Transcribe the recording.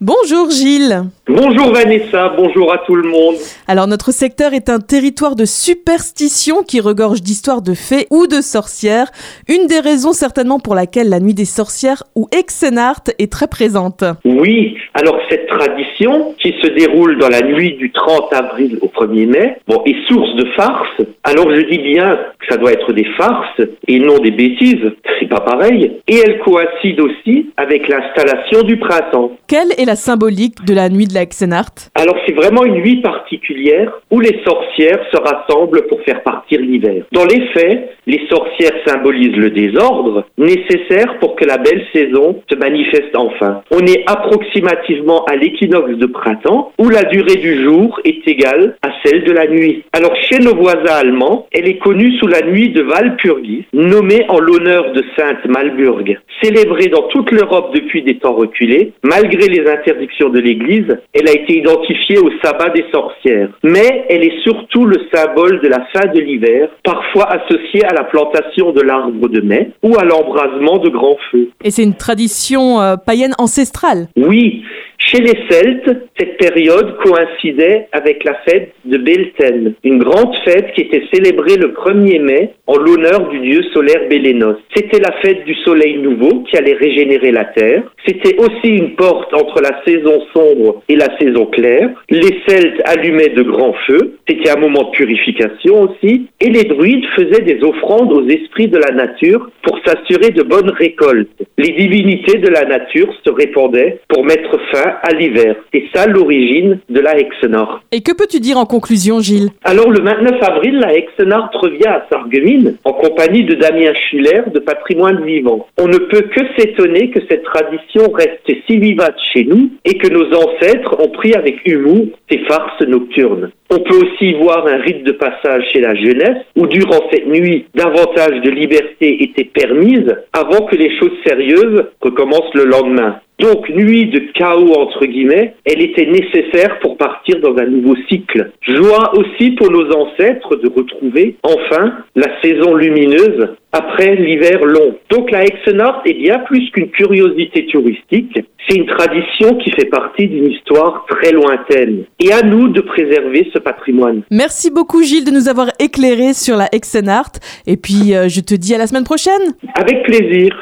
Bonjour Gilles. Bonjour Vanessa, bonjour à tout le monde. Alors notre secteur est un territoire de superstition qui regorge d'histoires de fées ou de sorcières. Une des raisons certainement pour laquelle la nuit des sorcières ou Exenart est très présente. Oui, alors cette tradition qui se déroule dans la nuit du 30 avril au 1er mai, bon, est source de farces. Alors je dis bien que ça doit être des farces et non des bêtises, c'est pas pareil. Et elle coïncide aussi avec l'installation du printemps. Quelle est la symbolique de la nuit de la Exenart Alors c'est vraiment une nuit particulière où les sorcières se rassemblent pour faire partir l'hiver. Dans les faits, les sorcières symbolisent le désordre nécessaire pour que la belle saison se manifeste enfin. On est approximativement à l'équinoxe de printemps où la durée du jour est égale à celle de la nuit. Alors chez nos voisins allemands, elle est connue sous la nuit de Walpurgis, nommée en l'honneur de Sainte Malburg. Célébrée dans toute l'Europe depuis des temps reculés, malgré les interdictions de l'Église, elle a été identifiée au sabbat des sorcières. Mais elle est surtout le symbole de la fin de l'hiver, parfois associée à la plantation de l'arbre de mai ou à l'embrasement de grands feux. Et c'est une tradition euh, païenne ancestrale? Oui, chez les Celtes, cette période coïncidait avec la fête de Belten, une grande fête qui était célébrée le 1er mai en l'honneur du dieu solaire Bélénos. C'était la fête du soleil nouveau qui allait régénérer la terre. C'était aussi une porte entre la saison sombre et la saison claire. Les Celtes allumaient de grands feux. C'était un moment de purification aussi. Et les druides faisaient des offrandes aux esprits de la nature pour s'assurer de bonnes récoltes. Les divinités de la nature se répandaient pour mettre fin à l'hiver. C'est ça l'origine de la Hexenort. Et que peux-tu dire en conclusion Gilles? Alors le 29 avril, la Hexenart revient à Sarreguemines en compagnie de Damien Schuller de Patrimoine Vivant. On ne peut que s'étonner que cette tradition reste si vivace chez nous et que nos ancêtres ont pris avec humour ces farces nocturnes. On peut aussi y voir un rite de passage chez la jeunesse où durant cette nuit, davantage de liberté était permise avant que les choses sérieuses recommencent le lendemain. Donc, nuit de chaos entre guillemets, elle était nécessaire pour partir dans un nouveau cycle. Joie aussi pour nos ancêtres de retrouver enfin la saison lumineuse après l'hiver long. Donc la Hexenort est bien plus qu'une curiosité touristique, c'est une tradition qui fait partie d'une histoire très lointaine. Et à nous de préserver ce patrimoine. Merci beaucoup Gilles de nous avoir éclairé sur la Exenart et puis euh, je te dis à la semaine prochaine. Avec plaisir.